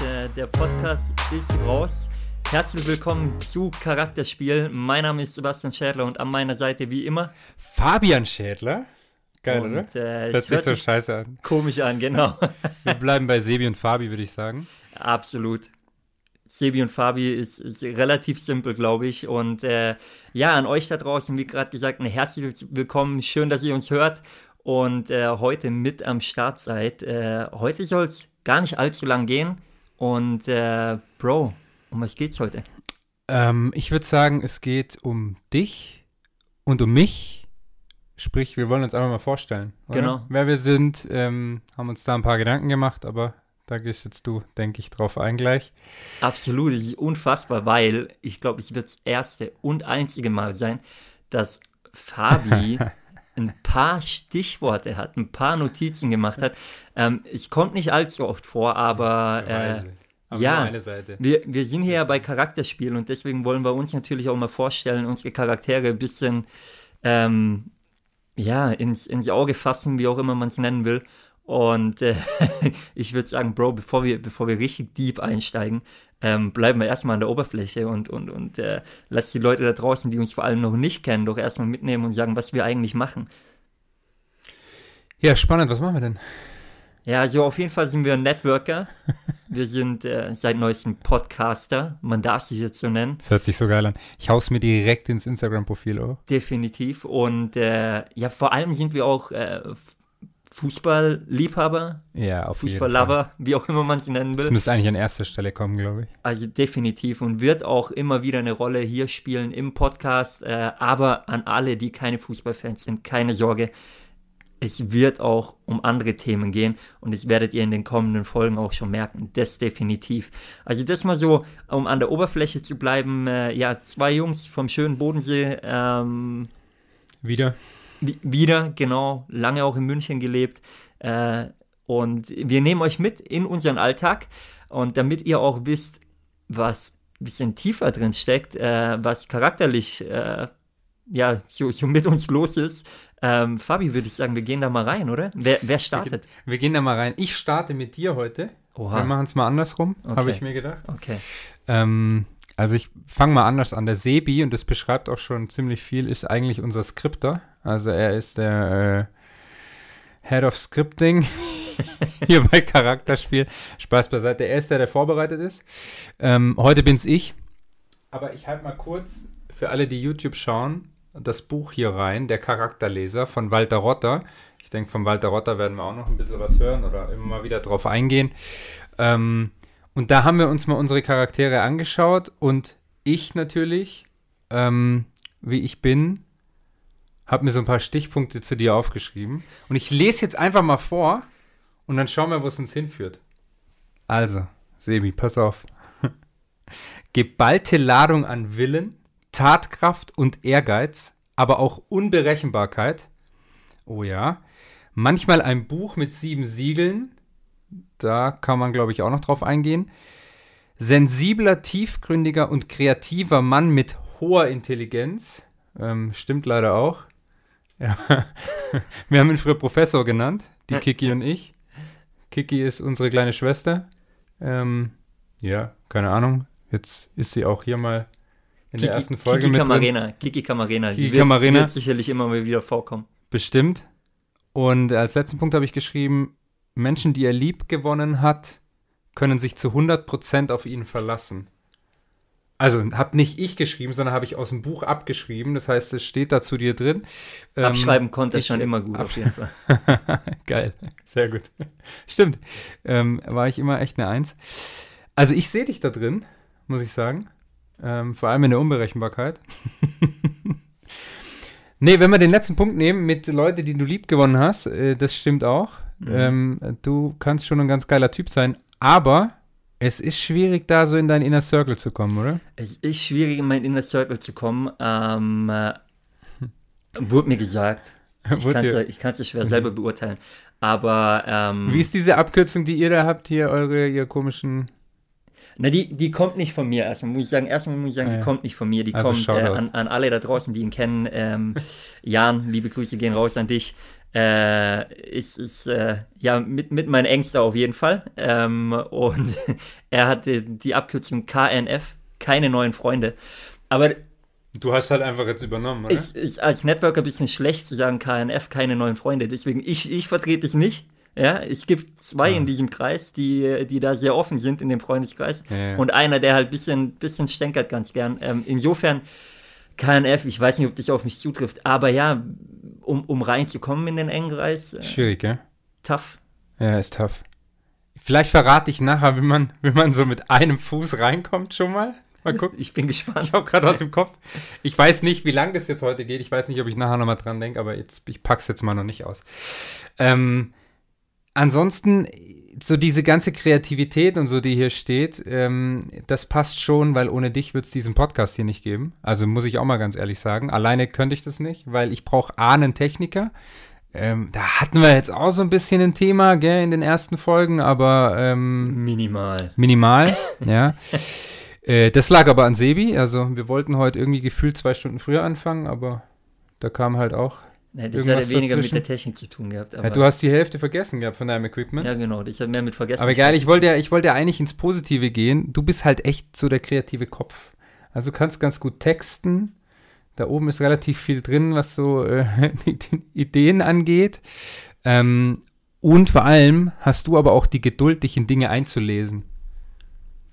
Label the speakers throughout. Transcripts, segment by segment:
Speaker 1: Äh, Der Podcast ist raus. Herzlich willkommen zu Charakterspiel. Mein Name ist Sebastian Schädler und an meiner Seite wie immer.
Speaker 2: Fabian Schädler. Geil,
Speaker 1: Und,
Speaker 2: oder?
Speaker 1: äh,
Speaker 2: Hört sich so scheiße an.
Speaker 1: Komisch an, genau.
Speaker 2: Wir bleiben bei Sebi und Fabi, würde ich sagen.
Speaker 1: Absolut. Sebi und Fabi ist, ist relativ simpel, glaube ich. Und äh, ja, an euch da draußen, wie gerade gesagt, ein herzliches Willkommen. Schön, dass ihr uns hört und äh, heute mit am Start seid. Äh, heute soll es gar nicht allzu lang gehen. Und äh, Bro, um was geht's heute?
Speaker 2: Ähm, ich würde sagen, es geht um dich und um mich. Sprich, wir wollen uns einfach mal vorstellen. Oder?
Speaker 1: Genau.
Speaker 2: Wer wir sind, ähm, haben uns da ein paar Gedanken gemacht, aber da gehst jetzt du, denke ich, drauf ein gleich.
Speaker 1: Absolut, es ist unfassbar, weil ich glaube, es wird das erste und einzige Mal sein, dass Fabi ein paar Stichworte hat, ein paar Notizen gemacht hat. Ähm, es kommt nicht allzu oft vor, aber äh.
Speaker 2: Aber
Speaker 1: ja. wir, wir sind hier ja bei Charakterspielen und deswegen wollen wir uns natürlich auch mal vorstellen, unsere Charaktere ein bisschen ähm, ja, ins, ins Auge fassen, wie auch immer man es nennen will. Und äh, ich würde sagen, Bro, bevor wir, bevor wir richtig deep einsteigen, ähm, bleiben wir erstmal an der Oberfläche und, und, und äh, lass die Leute da draußen, die uns vor allem noch nicht kennen, doch erstmal mitnehmen und sagen, was wir eigentlich machen.
Speaker 2: Ja, spannend. Was machen wir denn?
Speaker 1: Ja, also auf jeden Fall sind wir Networker. Wir sind äh, seit neuestem Podcaster. Man darf sich jetzt so nennen.
Speaker 2: Das hört sich so geil an. Ich hau's mir direkt ins Instagram-Profil, oh.
Speaker 1: Definitiv. Und äh, ja, vor allem sind wir auch äh, Fußballliebhaber,
Speaker 2: Ja.
Speaker 1: Fußballlover, wie auch immer man es nennen
Speaker 2: Das
Speaker 1: will.
Speaker 2: müsste eigentlich an erster Stelle kommen, glaube ich.
Speaker 1: Also definitiv und wird auch immer wieder eine Rolle hier spielen im Podcast. Äh, aber an alle, die keine Fußballfans sind, keine Sorge. Es wird auch um andere Themen gehen und das werdet ihr in den kommenden Folgen auch schon merken. Das definitiv. Also das mal so, um an der Oberfläche zu bleiben. Äh, ja, zwei Jungs vom schönen Bodensee. Ähm,
Speaker 2: Wieder.
Speaker 1: Wi- Wieder, genau, lange auch in München gelebt. Äh, und wir nehmen euch mit in unseren Alltag. Und damit ihr auch wisst, was ein bisschen tiefer drin steckt, äh, was charakterlich äh, ja, so, so mit uns los ist, ähm, Fabi, würde ich sagen, wir gehen da mal rein, oder? Wer, wer startet?
Speaker 2: Wir gehen da mal rein. Ich starte mit dir heute. Wir
Speaker 1: Oha,
Speaker 2: machen es mal andersrum,
Speaker 1: Okay.
Speaker 2: habe ich mir gedacht.
Speaker 1: okay.
Speaker 2: Ähm, also ich fange mal anders an. Der Sebi, und das beschreibt auch schon ziemlich viel, ist eigentlich unser Skripter. Also er ist der äh, Head of Scripting hier bei Charakterspiel. Spaß beiseite. Er ist der, der vorbereitet ist. Ähm, heute bin's ich. Aber ich halte mal kurz für alle, die YouTube schauen, das Buch hier rein, der Charakterleser von Walter Rotter. Ich denke, von Walter Rotter werden wir auch noch ein bisschen was hören oder immer mal wieder drauf eingehen. Ähm, und da haben wir uns mal unsere Charaktere angeschaut und ich natürlich, ähm, wie ich bin, habe mir so ein paar Stichpunkte zu dir aufgeschrieben. Und ich lese jetzt einfach mal vor und dann schauen wir, wo es uns hinführt. Also, Sebi, pass auf. Geballte Ladung an Willen, Tatkraft und Ehrgeiz, aber auch Unberechenbarkeit. Oh ja. Manchmal ein Buch mit sieben Siegeln. Da kann man, glaube ich, auch noch drauf eingehen. Sensibler, tiefgründiger und kreativer Mann mit hoher Intelligenz. Ähm, stimmt leider auch. Ja. Wir haben ihn früher Professor genannt, die Kiki und ich. Kiki ist unsere kleine Schwester. Ähm, ja, keine Ahnung. Jetzt ist sie auch hier mal in der ersten Folge
Speaker 1: Kiki
Speaker 2: mit drin.
Speaker 1: Camarena, Kiki Camarena.
Speaker 2: Kiki
Speaker 1: Sie wird, wird sicherlich immer mal wieder vorkommen.
Speaker 2: Bestimmt. Und als letzten Punkt habe ich geschrieben, Menschen, die er lieb gewonnen hat, können sich zu 100% auf ihn verlassen. Also habe nicht ich geschrieben, sondern habe ich aus dem Buch abgeschrieben. Das heißt, es steht da zu dir drin. Ähm,
Speaker 1: Abschreiben konnte er
Speaker 2: ich-
Speaker 1: schon immer gut, auf jeden Fall.
Speaker 2: Geil, sehr gut. Stimmt. Ähm, war ich immer echt eine Eins. Also ich sehe dich da drin, muss ich sagen. Ähm, vor allem in der Unberechenbarkeit. nee, wenn wir den letzten Punkt nehmen mit Leute, die du lieb gewonnen hast, äh, das stimmt auch.
Speaker 1: Mhm.
Speaker 2: Ähm, du kannst schon ein ganz geiler Typ sein, aber es ist schwierig, da so in deinen Inner Circle zu kommen, oder?
Speaker 1: Es ist schwierig, in meinen Inner Circle zu kommen. Ähm, äh, wurde mir gesagt. Ich kann es ja schwer selber beurteilen. Aber ähm,
Speaker 2: Wie ist diese Abkürzung, die ihr da habt, hier, eure, ihr komischen
Speaker 1: Na, die, die kommt nicht von mir erstmal, muss ich sagen. Erstmal muss ich sagen,
Speaker 2: Ah,
Speaker 1: die
Speaker 2: ja.
Speaker 1: kommt nicht von mir. Die
Speaker 2: Also
Speaker 1: kommt äh, an, an alle da draußen, die ihn kennen. Ähm, Jan, liebe Grüße gehen raus an dich. Äh, ist, ist äh, ja mit, mit meinen Ängsten auf jeden Fall. Ähm, und er hatte die Abkürzung KNF, keine neuen Freunde. Aber
Speaker 2: Du hast halt einfach jetzt übernommen, oder?
Speaker 1: ist, ist als Networker ein bisschen schlecht zu sagen KNF, keine neuen Freunde. Deswegen, ich, ich vertrete es nicht. Ja, es gibt zwei
Speaker 2: Ja.
Speaker 1: in diesem Kreis, die, die da sehr offen sind in dem Freundeskreis.
Speaker 2: Ja, ja.
Speaker 1: Und einer, der halt ein bisschen, bisschen stänkert ganz gern. Ähm, insofern, KNF, ich weiß nicht, ob das auf mich zutrifft, aber ja, um, um reinzukommen in den engen Kreis, äh,
Speaker 2: Schwierig, gell?
Speaker 1: tough.
Speaker 2: Ja, ist tough. Vielleicht verrate ich nachher, wie man, wie man so mit einem Fuß reinkommt schon mal. Mal gucken.
Speaker 1: Ich bin gespannt.
Speaker 2: Ich habe gerade aus dem Kopf. Ich weiß nicht, wie lang das jetzt heute geht. Ich weiß nicht, ob ich nachher nochmal dran denke, aber jetzt, ich pack's jetzt mal noch nicht aus. Ähm, ansonsten, so diese ganze Kreativität und so, die hier steht, ähm, das passt schon, weil ohne dich wird es diesen Podcast hier nicht geben. Also muss ich auch mal ganz ehrlich sagen. Alleine könnte ich das nicht, weil ich brauche A, einen Techniker. Ähm, da hatten wir jetzt auch so ein bisschen ein Thema, gell, in den ersten Folgen, aber ähm,
Speaker 1: Minimal.
Speaker 2: Minimal, ja. Äh, das lag aber an Sebi. Also wir wollten heute irgendwie gefühlt zwei Stunden früher anfangen, aber da kam halt auch.
Speaker 1: Nee, das hat weniger
Speaker 2: dazwischen?
Speaker 1: mit der Technik zu tun gehabt.
Speaker 2: Ja, du hast die Hälfte vergessen gehabt von deinem Equipment.
Speaker 1: ja, genau, das hat mehr mit Vergessen.
Speaker 2: aber geil, ich wollte ja, ich wollte ja eigentlich ins Positive gehen. Du bist halt echt so der kreative Kopf. Also du kannst ganz gut texten. Da oben ist relativ viel drin, was so äh, Ideen angeht. Ähm, und vor allem hast du aber auch die Geduld, dich in Dinge einzulesen.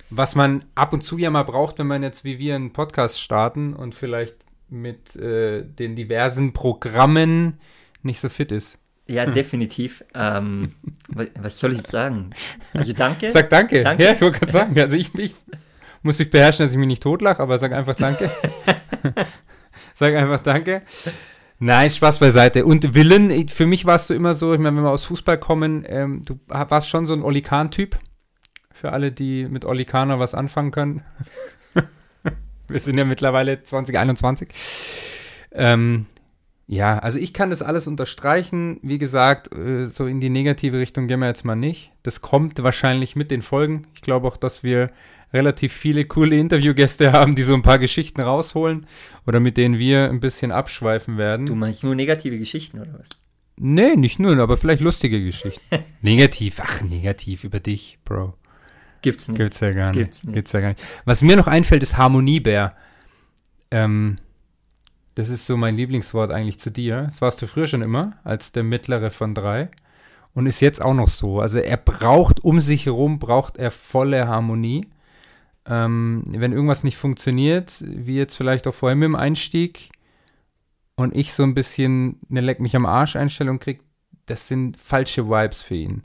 Speaker 2: Was man ab und zu ja mal braucht, wenn man jetzt wie wir einen Podcast starten und vielleicht mit äh, den diversen Programmen nicht so fit ist.
Speaker 1: Ja, definitiv. Ähm, wa- was soll ich jetzt sagen? Also danke.
Speaker 2: Sag danke.
Speaker 1: Danke.
Speaker 2: Ja, ich wollte gerade sagen. Also ich, ich muss mich beherrschen, dass ich mich nicht totlache, aber sag einfach danke. sag einfach danke. Nein, Spaß beiseite. Und Willen, für mich warst du immer so, ich meine, wenn wir aus Fußball kommen, ähm, du warst schon so ein Oli Kahn-Typ. Für alle, die mit Oli Kahner was anfangen können. Wir sind ja mittlerweile 2021. Ähm, ja, also ich kann das alles unterstreichen. Wie gesagt, äh, so in die negative Richtung gehen wir jetzt mal nicht. Das kommt wahrscheinlich mit den Folgen. Ich glaube auch, dass wir relativ viele coole Interviewgäste haben, die so ein paar Geschichten rausholen oder mit denen wir ein bisschen abschweifen werden.
Speaker 1: Du meinst nur negative Geschichten oder was?
Speaker 2: Nee, nicht nur, aber vielleicht lustige Geschichten. negativ, ach, negativ über dich, Bro.
Speaker 1: Gibt's nicht.
Speaker 2: Gibt's ja gar nicht.
Speaker 1: Gibt's nicht.
Speaker 2: Gibt's ja gar nicht. Was mir noch einfällt, ist Harmoniebär. Ähm, das ist so mein Lieblingswort eigentlich zu dir. Das warst du früher schon immer, als der mittlere von drei. Und ist jetzt auch noch so. Also er braucht um sich herum, braucht er volle Harmonie. Ähm, wenn irgendwas nicht funktioniert, wie jetzt vielleicht auch vorhin mit dem Einstieg, und ich so ein bisschen eine Leck mich am Arsch Einstellung krieg, das sind falsche Vibes für ihn.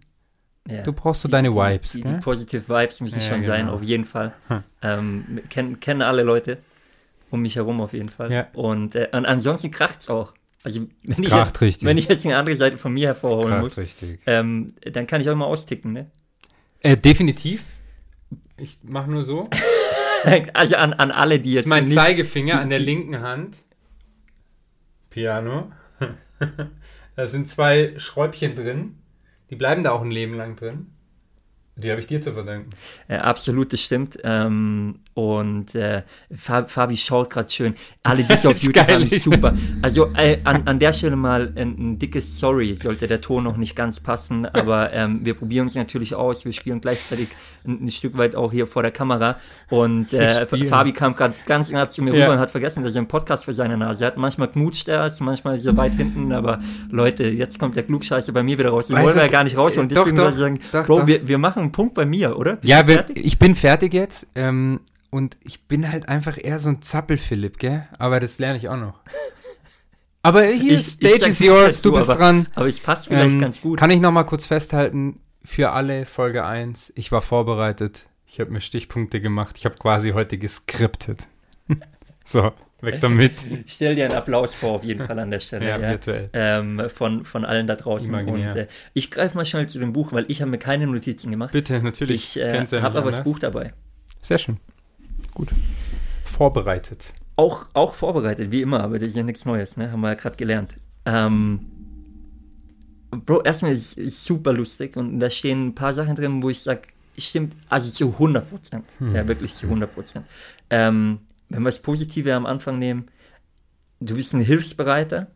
Speaker 1: Ja.
Speaker 2: Du brauchst so
Speaker 1: Die-
Speaker 2: deine
Speaker 1: die,
Speaker 2: Vibes,
Speaker 1: Die, die Positive Vibes müssen
Speaker 2: Ja,
Speaker 1: schon sein,
Speaker 2: genau.
Speaker 1: auf jeden Fall.
Speaker 2: Hm.
Speaker 1: Ähm, kennen, kennen alle Leute um mich herum auf jeden Fall.
Speaker 2: Ja.
Speaker 1: Und äh, an, ansonsten kracht's auch. Also wenn ich,
Speaker 2: kracht
Speaker 1: jetzt,
Speaker 2: richtig.
Speaker 1: wenn ich jetzt eine andere Seite von mir hervorholen
Speaker 2: Kracht
Speaker 1: muss,
Speaker 2: richtig.
Speaker 1: ähm, dann kann ich auch immer austicken, ne?
Speaker 2: Äh, definitiv. Ich mache nur so.
Speaker 1: also an, an alle, die
Speaker 2: Das
Speaker 1: jetzt
Speaker 2: ist mein
Speaker 1: nicht,
Speaker 2: Zeigefinger an der linken Hand. Piano. da sind zwei Schräubchen drin. Die bleiben da auch ein Leben lang drin. Die habe ich dir zu verdanken.
Speaker 1: Äh, absolut, das stimmt. Ähm, und äh, Fa- Fabi schaut gerade schön. Alle, die ich auf YouTube
Speaker 2: geil.
Speaker 1: habe, super. Also äh, an, an der Stelle mal ein, ein dickes Sorry, sollte der Ton noch nicht ganz passen. Aber ähm, wir probieren uns natürlich aus. Wir spielen gleichzeitig ein, ein Stück weit auch hier vor der Kamera. Und äh. Fabi kam gerade ganz nah zu mir
Speaker 2: Ja.
Speaker 1: rüber und hat vergessen, dass er einen Podcast für seine Nase hat. Manchmal knutscht er es, manchmal ist er weit hinten. Aber Leute, jetzt kommt der Klugscheiße bei mir wieder raus. Den wollen wir ja gar nicht rausholen.
Speaker 2: äh, doch,
Speaker 1: Deswegen
Speaker 2: doch,
Speaker 1: würde ich sagen,
Speaker 2: doch,
Speaker 1: Bro,
Speaker 2: doch.
Speaker 1: Wir, wir machen einen Punkt bei mir, oder? Bist
Speaker 2: Ja,
Speaker 1: du
Speaker 2: wir, ich bin fertig jetzt. Ähm, und ich bin halt einfach eher so ein Zappel-Philipp, gell? Aber das lerne ich auch noch. Aber hier,
Speaker 1: Ich- ich
Speaker 2: Stage
Speaker 1: sag
Speaker 2: is yours,
Speaker 1: dazu,
Speaker 2: du bist
Speaker 1: aber-
Speaker 2: dran.
Speaker 1: Aber es passt vielleicht
Speaker 2: Ähm,
Speaker 1: ganz gut.
Speaker 2: Kann ich noch mal kurz festhalten, für alle Folge 1, ich war vorbereitet, ich habe mir Stichpunkte gemacht, ich habe quasi heute geskriptet. so, weg damit.
Speaker 1: Stell dir einen Applaus vor, auf jeden Fall an der Stelle.
Speaker 2: ja,
Speaker 1: ja.
Speaker 2: virtuell.
Speaker 1: Ähm, von, von allen da draußen.
Speaker 2: Imaginär.
Speaker 1: Und äh, ich greife mal schnell zu dem Buch, weil ich habe mir keine Notizen gemacht.
Speaker 2: Bitte, natürlich.
Speaker 1: Ich äh, habe aber das. Buch dabei.
Speaker 2: Sehr schön. Gut. Vorbereitet.
Speaker 1: Auch, auch vorbereitet, wie immer, aber das ist ja nichts Neues, ne? Haben wir ja gerade gelernt. Ähm, Bro, erstmal ist es super lustig und da stehen ein paar Sachen drin, wo ich sage, stimmt, also zu 100 Prozent.
Speaker 2: Hm.
Speaker 1: Ja, wirklich zu 100 Prozent. Ähm, wenn wir das Positive am Anfang nehmen, du bist ein hilfsbereiter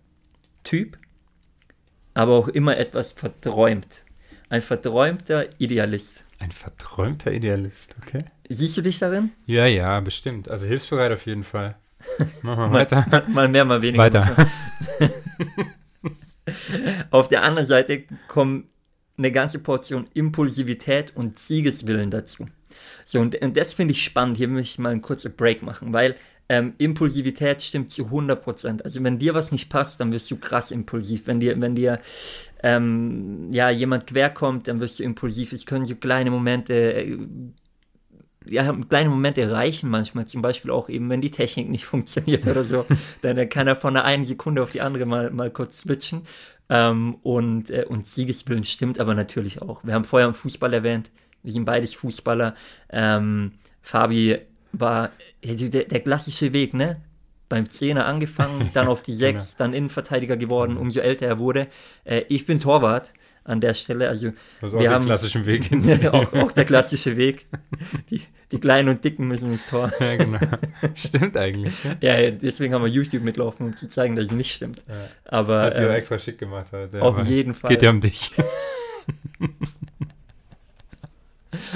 Speaker 1: Typ, aber auch immer etwas verträumt. Ein verträumter Idealist.
Speaker 2: Ein verträumter Idealist, okay.
Speaker 1: Siehst du dich darin?
Speaker 2: Ja, ja, bestimmt. Also hilfsbereit auf jeden Fall. Machen wir weiter.
Speaker 1: Mal, mal mehr, mal weniger.
Speaker 2: Weiter.
Speaker 1: Auf der anderen Seite kommen eine ganze Portion Impulsivität und Siegeswillen dazu. So, und, und das finde ich spannend. Hier möchte ich mal einen kurzen Break machen, weil ähm, Impulsivität stimmt zu 100%. Also wenn dir was nicht passt, dann wirst du krass impulsiv. Wenn dir, wenn dir ähm, ja, jemand querkommt, dann wirst du impulsiv. Es können so kleine Momente, äh, ja, kleine Momente reichen manchmal. Zum Beispiel auch eben, wenn die Technik nicht funktioniert oder so. dann kann er von der einen Sekunde auf die andere mal, mal kurz switchen. Ähm, und, äh, und Siegeswillen stimmt aber natürlich auch. Wir haben vorher im Fußball erwähnt, wir sind beides Fußballer. Ähm, Fabi war der, der klassische Weg, ne? Beim Zehner angefangen, dann auf die Sechs, genau. dann Innenverteidiger geworden, umso älter er wurde. Äh, ich bin Torwart an der Stelle. Also
Speaker 2: das ist auch der klassische Weg.
Speaker 1: auch, auch, der klassische Weg. Die, die Kleinen und Dicken müssen ins Tor.
Speaker 2: Ja, genau. Stimmt eigentlich.
Speaker 1: Ja, ja deswegen haben wir YouTube mitlaufen, um zu zeigen, dass es nicht stimmt. Ja. Aber,
Speaker 2: Hast du äh, extra schick gemacht heute.
Speaker 1: auf jeden Fall.
Speaker 2: Geht ja um dich.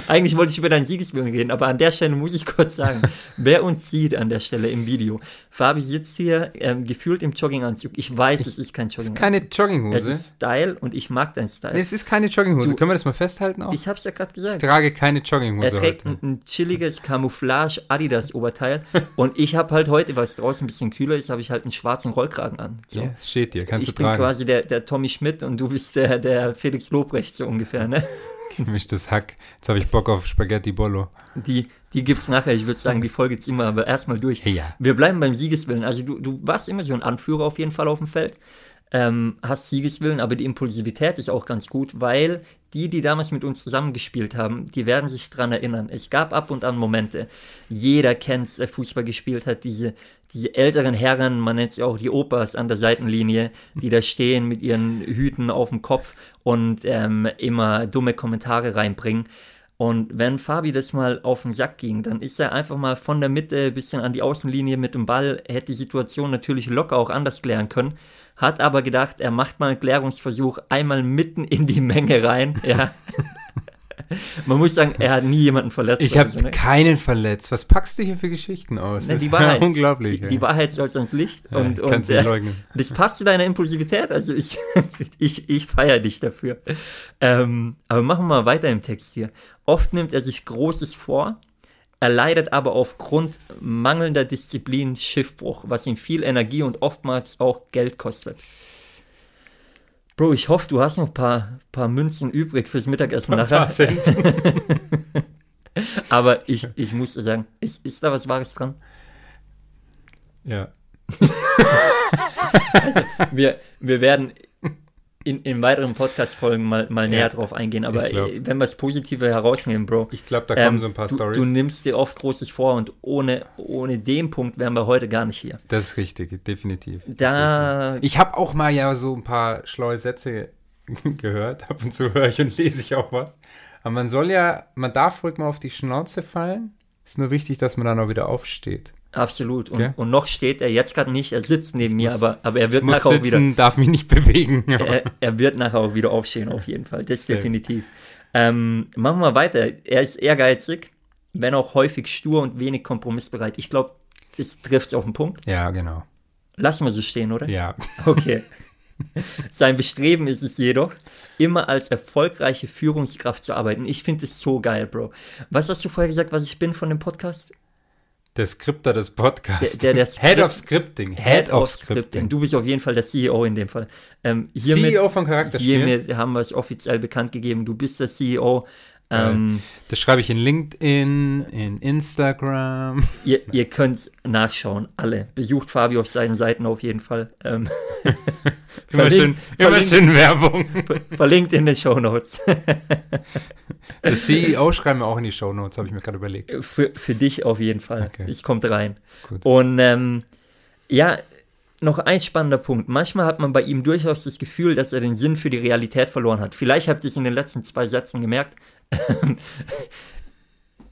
Speaker 1: Eigentlich wollte ich über deinen Siegeswillen reden, aber an der Stelle muss ich kurz sagen, wer uns sieht an der Stelle im Video. Fabi sitzt hier ähm, gefühlt im Jogginganzug. Ich weiß, es ist kein Jogginganzug.
Speaker 2: Es ist keine Jogginghose.
Speaker 1: Es ist Style und ich mag deinen Style.
Speaker 2: Nee, es ist keine Jogginghose. Du, Können wir das mal festhalten auch?
Speaker 1: Ich hab's ja gerade gesagt.
Speaker 2: Ich trage keine Jogginghose
Speaker 1: Er trägt ein, ein, chilliges Camouflage Adidas Oberteil und ich habe halt heute, weil es draußen ein bisschen kühler ist, habe ich halt einen schwarzen Rollkragen an.
Speaker 2: So. Ja, steht dir, kannst
Speaker 1: ich
Speaker 2: du tragen.
Speaker 1: Ich bin quasi der, der Tommy Schmidt und du bist der, der Felix Lobrecht so ungefähr, ne?
Speaker 2: Gemischtes Hack. Jetzt habe ich Bock auf Spaghetti Bollo.
Speaker 1: Die, die gibt es nachher. Ich würde sagen, die Folge ziehen wir aber erstmal durch.
Speaker 2: Ja.
Speaker 1: Wir bleiben beim Siegeswillen. Also du, du warst immer so ein Anführer auf jeden Fall auf dem Feld. Ähm, hast Siegeswillen, aber die Impulsivität ist auch ganz gut, weil die, die damals mit uns zusammengespielt haben, die werden sich dran erinnern. Es gab ab und an Momente. Jeder kennt, der Fußball gespielt hat, diese diese älteren Herren, man nennt sie auch die Opas an der Seitenlinie, die da stehen mit ihren Hüten auf dem Kopf und ähm, immer dumme Kommentare reinbringen. Und wenn Fabi das mal auf den Sack ging, dann ist er einfach mal von der Mitte ein bisschen an die Außenlinie mit dem Ball, hätte die Situation natürlich locker auch anders klären können, hat aber gedacht, er macht mal einen Klärungsversuch einmal mitten in die Menge rein, ja. Man muss sagen, er hat nie jemanden verletzt.
Speaker 2: Ich habe so, ne? keinen verletzt. Was packst du hier für Geschichten aus?
Speaker 1: Ne, die Wahrheit,
Speaker 2: unglaublich.
Speaker 1: Die, die, Wahrheit soll ans Licht.
Speaker 2: Ja,
Speaker 1: und,
Speaker 2: kannst
Speaker 1: und,
Speaker 2: du leugnen.
Speaker 1: Das passt zu deiner Impulsivität. Also ich, ich, ich feiere dich dafür. Ähm, aber machen wir mal weiter im Text hier. Oft nimmt er sich Großes vor, er leidet aber aufgrund mangelnder Disziplin Schiffbruch, was ihm viel Energie und oftmals auch Geld kostet. Bro, ich hoffe, du hast noch ein paar, paar Münzen übrig fürs Mittagessen
Speaker 2: ein
Speaker 1: nachher.
Speaker 2: Paar Cent.
Speaker 1: Aber ich, ich muss sagen, ist, ist da was Wahres dran?
Speaker 2: Ja.
Speaker 1: also, wir, wir werden in, in weiteren Podcast-Folgen mal, mal ja, näher drauf eingehen. Aber wenn wir das Positive herausnehmen, Bro.
Speaker 2: Ich glaube, da kommen ähm, so ein paar Stories.
Speaker 1: Du nimmst dir oft Großes vor und ohne, ohne den Punkt wären wir heute gar nicht hier.
Speaker 2: Das ist richtig, definitiv.
Speaker 1: Da.
Speaker 2: Richtig. Ich habe auch mal ja so ein paar schlaue Sätze gehört. Ab und zu höre ich und lese ich auch was. Aber man soll ja, man darf ruhig mal auf die Schnauze fallen. Ist nur wichtig, dass man dann auch wieder aufsteht.
Speaker 1: Absolut. Und, okay. und noch steht er jetzt gerade nicht, er sitzt neben mir, muss, aber, aber er wird
Speaker 2: nachher
Speaker 1: auch wieder.
Speaker 2: darf mich nicht bewegen.
Speaker 1: Er, er, wird nachher auch wieder aufstehen, auf jeden Fall. Das okay. definitiv. Ähm, machen wir weiter. Er ist ehrgeizig, wenn auch häufig stur und wenig kompromissbereit. Ich glaube, das trifft auf den Punkt.
Speaker 2: Ja, genau.
Speaker 1: Lassen wir so stehen, oder?
Speaker 2: Ja.
Speaker 1: Okay. Sein Bestreben ist es jedoch, immer als erfolgreiche Führungskraft zu arbeiten. Ich finde es so geil, Bro. Was hast du vorher gesagt, was ich bin von dem Podcast?
Speaker 2: Der Skripter des Podcasts.
Speaker 1: Der, der,
Speaker 2: der Head of Scripting.
Speaker 1: Head, of, Scripting. Scripting. Du bist auf jeden Fall der CEO in dem Fall.
Speaker 2: Ähm, hiermit, CEO von Charakterspielen.
Speaker 1: Hiermit haben wir es offiziell bekannt gegeben. Du bist der CEO ähm,
Speaker 2: das schreibe ich in LinkedIn, in Instagram.
Speaker 1: Ihr, ihr könnt nachschauen, alle. Besucht Fabio auf seinen Seiten auf jeden Fall. Ähm,
Speaker 2: immer, schön, immer schön Werbung.
Speaker 1: Verlinkt in den Show Notes.
Speaker 2: das CEO schreiben wir auch in die Show Notes, habe ich mir gerade überlegt.
Speaker 1: Für, für dich auf jeden Fall.
Speaker 2: Okay.
Speaker 1: Ich komme rein.
Speaker 2: Gut.
Speaker 1: Und ähm, ja, noch ein spannender Punkt. Manchmal hat man bei ihm durchaus das Gefühl, dass er den Sinn für die Realität verloren hat. Vielleicht habt ihr es in den letzten zwei Sätzen gemerkt.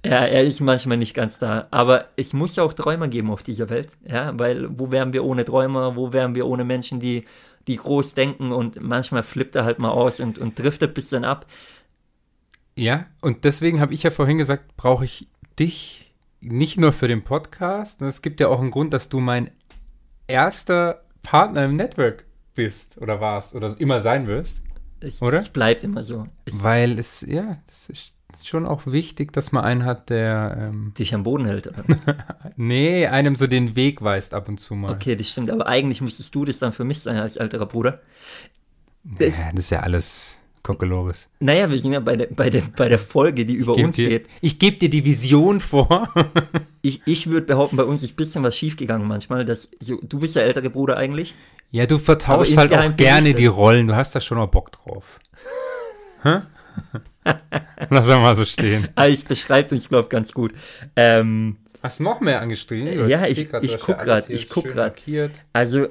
Speaker 1: ja, er ist manchmal nicht ganz da. Aber es muss ja auch Träumer geben auf dieser Welt. Ja, weil wo wären wir ohne Träumer? Wo wären wir ohne Menschen, die die groß denken und manchmal flippt er halt mal aus und, und driftet ein bisschen ab.
Speaker 2: Ja, und deswegen habe ich ja vorhin gesagt, brauche ich dich nicht nur für den Podcast. Es gibt ja auch einen Grund, dass du mein erster Partner im Network bist oder warst oder immer sein wirst.
Speaker 1: Es,
Speaker 2: Oder?
Speaker 1: es bleibt immer so. Es
Speaker 2: Weil es, ja, es ist schon auch wichtig, dass man einen hat, der, ähm,
Speaker 1: dich am Boden hält. Oder?
Speaker 2: nee, einem so den Weg weist ab und zu mal.
Speaker 1: Okay, das stimmt. Aber eigentlich müsstest du das dann für mich sein als älterer Bruder. Das,
Speaker 2: Ja, das ist ja alles Kokolores.
Speaker 1: naja, wir sind ja bei der, bei der, bei der Folge, die über uns
Speaker 2: dir,
Speaker 1: geht.
Speaker 2: ich gebe dir die Vision vor.
Speaker 1: Ich, ich würde behaupten, bei uns ist ein bisschen was schiefgegangen manchmal. Dass, du bist der ältere Bruder eigentlich.
Speaker 2: Ja, du vertauschst halt auch gerne
Speaker 1: ich
Speaker 2: die. Rollen. Du hast da schon auch Bock drauf. Lass mal so stehen.
Speaker 1: Ah, ich beschreibt uns, glaube ich, ganz gut. Ähm,
Speaker 2: Hast du noch mehr angeschrieben?
Speaker 1: Ja, ich- ich
Speaker 2: du hast
Speaker 1: guck
Speaker 2: ja
Speaker 1: grad,
Speaker 2: alles hier
Speaker 1: ich guck
Speaker 2: schön
Speaker 1: grad.
Speaker 2: markiert.
Speaker 1: also,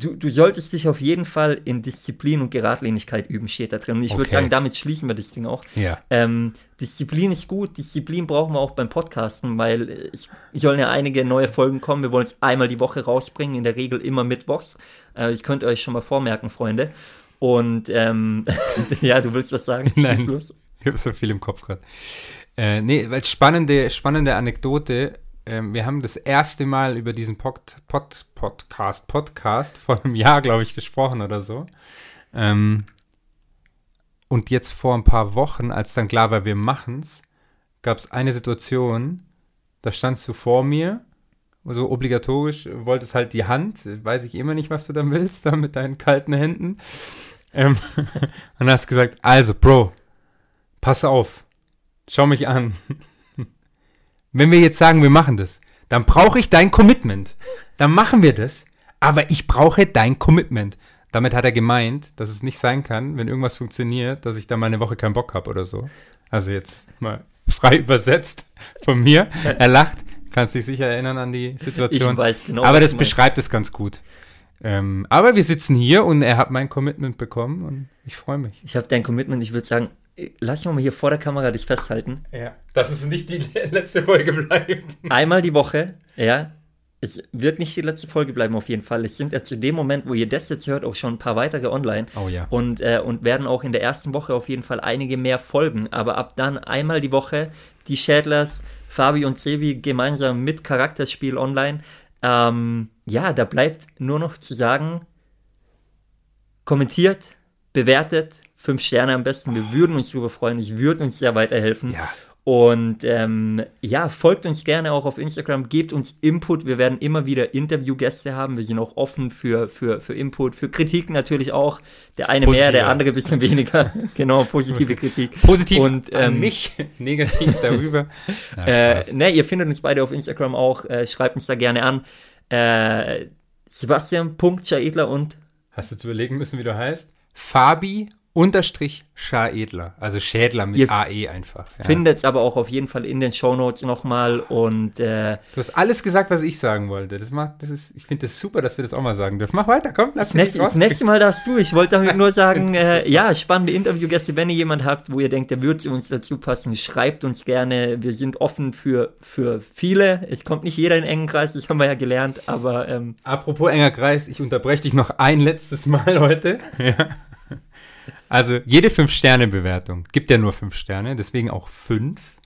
Speaker 1: du, du solltest dich auf jeden Fall in Disziplin und Geradlinigkeit üben, steht da drin. Und ich würde
Speaker 2: Okay.
Speaker 1: sagen, damit schließen wir das Ding auch.
Speaker 2: Ja.
Speaker 1: Ähm, Disziplin ist gut, Disziplin brauchen wir auch beim Podcasten, weil es sollen ja einige neue Folgen kommen. Wir wollen es einmal die Woche rausbringen, in der Regel immer mittwochs. Äh, ich könnte euch schon mal vormerken, Freunde. Und ähm, ja, du willst was sagen?
Speaker 2: Nein. Ich habe so viel im Kopf gerade. Äh, nee, weil spannende, spannende Anekdote. Ähm, wir haben das erste Mal über diesen Pod, Pod, Podcast, Podcast vor einem Jahr, glaube ich, gesprochen oder so. Ähm, und jetzt vor ein paar Wochen, als dann klar war, wir machen's, gab es eine Situation, da standst du vor mir, so obligatorisch, wolltest halt die Hand, weiß ich immer nicht, was du da willst, da mit deinen kalten Händen. Ähm, und hast gesagt, also, Bro, pass auf, schau mich an. Wenn wir jetzt sagen, wir machen das, dann brauche ich dein Commitment. Dann machen wir das, aber ich brauche dein Commitment. Damit hat er gemeint, dass es nicht sein kann, wenn irgendwas funktioniert, dass ich dann mal eine Woche keinen Bock habe oder so. Also jetzt mal frei übersetzt von mir. Er lacht. Kannst dich sicher erinnern an die
Speaker 1: Ich
Speaker 2: Situation.
Speaker 1: weiß genau.
Speaker 2: aber das beschreibt es ganz gut. Ähm, aber wir sitzen hier und er hat mein Commitment bekommen und ich freue mich.
Speaker 1: Ich habe dein Commitment, ich würde sagen, lass mich mal hier vor der Kamera dich festhalten.
Speaker 2: Ja, dass es nicht die letzte Folge bleibt.
Speaker 1: Einmal die Woche, ja. Es wird nicht die letzte Folge bleiben, auf jeden Fall. Es sind ja zu dem Moment, wo ihr das jetzt hört, auch schon ein paar weitere online.
Speaker 2: Oh ja.
Speaker 1: Und, äh, und werden auch in der ersten Woche auf jeden Fall einige mehr folgen. Aber ab dann einmal die Woche die Schädlers, Fabi und Sebi gemeinsam mit Charakterspiel online. Ähm, ja, da bleibt nur noch zu sagen, kommentiert, bewertet, fünf Sterne am besten. Wir würden uns darüber freuen. Ich würde uns sehr weiterhelfen.
Speaker 2: Ja.
Speaker 1: Und ähm, ja, folgt uns gerne auch auf Instagram, gebt uns Input. Wir werden immer wieder Interviewgäste haben. Wir sind auch offen für, für, für Input, für Kritik natürlich auch. Der eine mehr,
Speaker 2: Positive.
Speaker 1: der andere ein bisschen weniger. genau, positive Kritik.
Speaker 2: Positiv
Speaker 1: Und, ähm,
Speaker 2: mich, negativ darüber. Na,
Speaker 1: Äh, ne, ihr findet uns beide auf Instagram auch. Äh, schreibt uns da gerne an. Äh, Sebastian.schaedler und
Speaker 2: Hast du zu überlegen müssen, wie du heißt? Fabi unterstrich Schaedler. Also Schädler mit
Speaker 1: Ihr
Speaker 2: AE einfach. Ja.
Speaker 1: findet es aber auch auf jeden Fall in den Shownotes nochmal. Und äh,
Speaker 2: Du hast alles gesagt, was ich sagen wollte. Das macht, das ist, ich finde das super, dass wir das auch mal sagen dürfen. Mach weiter, komm, lass
Speaker 1: Das nächste, das nächste Mal darfst du. Ich wollte damit nur sagen, äh, ja, spannende Interviewgäste. Wenn ihr jemand habt, wo ihr denkt, der würde zu uns dazu passen, schreibt uns gerne. Wir sind offen für, für viele. Es kommt nicht jeder in engen Kreis, das haben wir ja gelernt, aber ähm,
Speaker 2: Apropos enger Kreis, ich unterbreche dich noch ein letztes Mal heute. Ja. Also jede 5-Sterne-Bewertung gibt ja nur 5 Sterne, deswegen auch 5.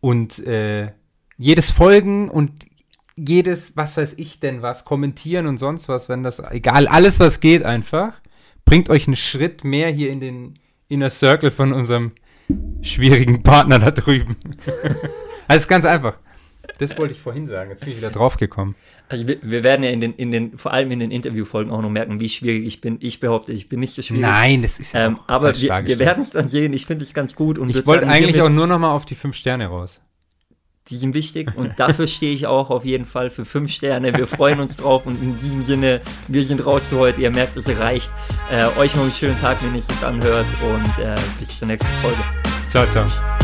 Speaker 2: Und äh, jedes Folgen und jedes, was weiß ich denn was, kommentieren und sonst was, wenn das, egal, alles was geht einfach, bringt euch einen Schritt mehr hier in den Inner Circle von unserem schwierigen Partner da drüben. ist ganz einfach. Das wollte ich vorhin sagen, jetzt bin ich wieder draufgekommen.
Speaker 1: also wir, wir werden ja in den, in den, vor allem in den Interviewfolgen auch noch merken, wie schwierig ich bin. Ich behaupte, ich bin nicht so schwierig.
Speaker 2: Nein, das ist ja
Speaker 1: Ähm, aber wir, wir werden es dann sehen. Ich finde es ganz gut. Und
Speaker 2: Ich wollte eigentlich auch nur noch mal auf die fünf Sterne raus.
Speaker 1: Die sind wichtig und dafür stehe ich auch auf jeden Fall für fünf Sterne. Wir freuen uns drauf und in diesem Sinne, wir sind raus für heute. Ihr merkt, es reicht. Äh, euch noch einen schönen Tag, wenn ihr es jetzt anhört und äh, bis zur nächsten Folge.
Speaker 2: Ciao, ciao.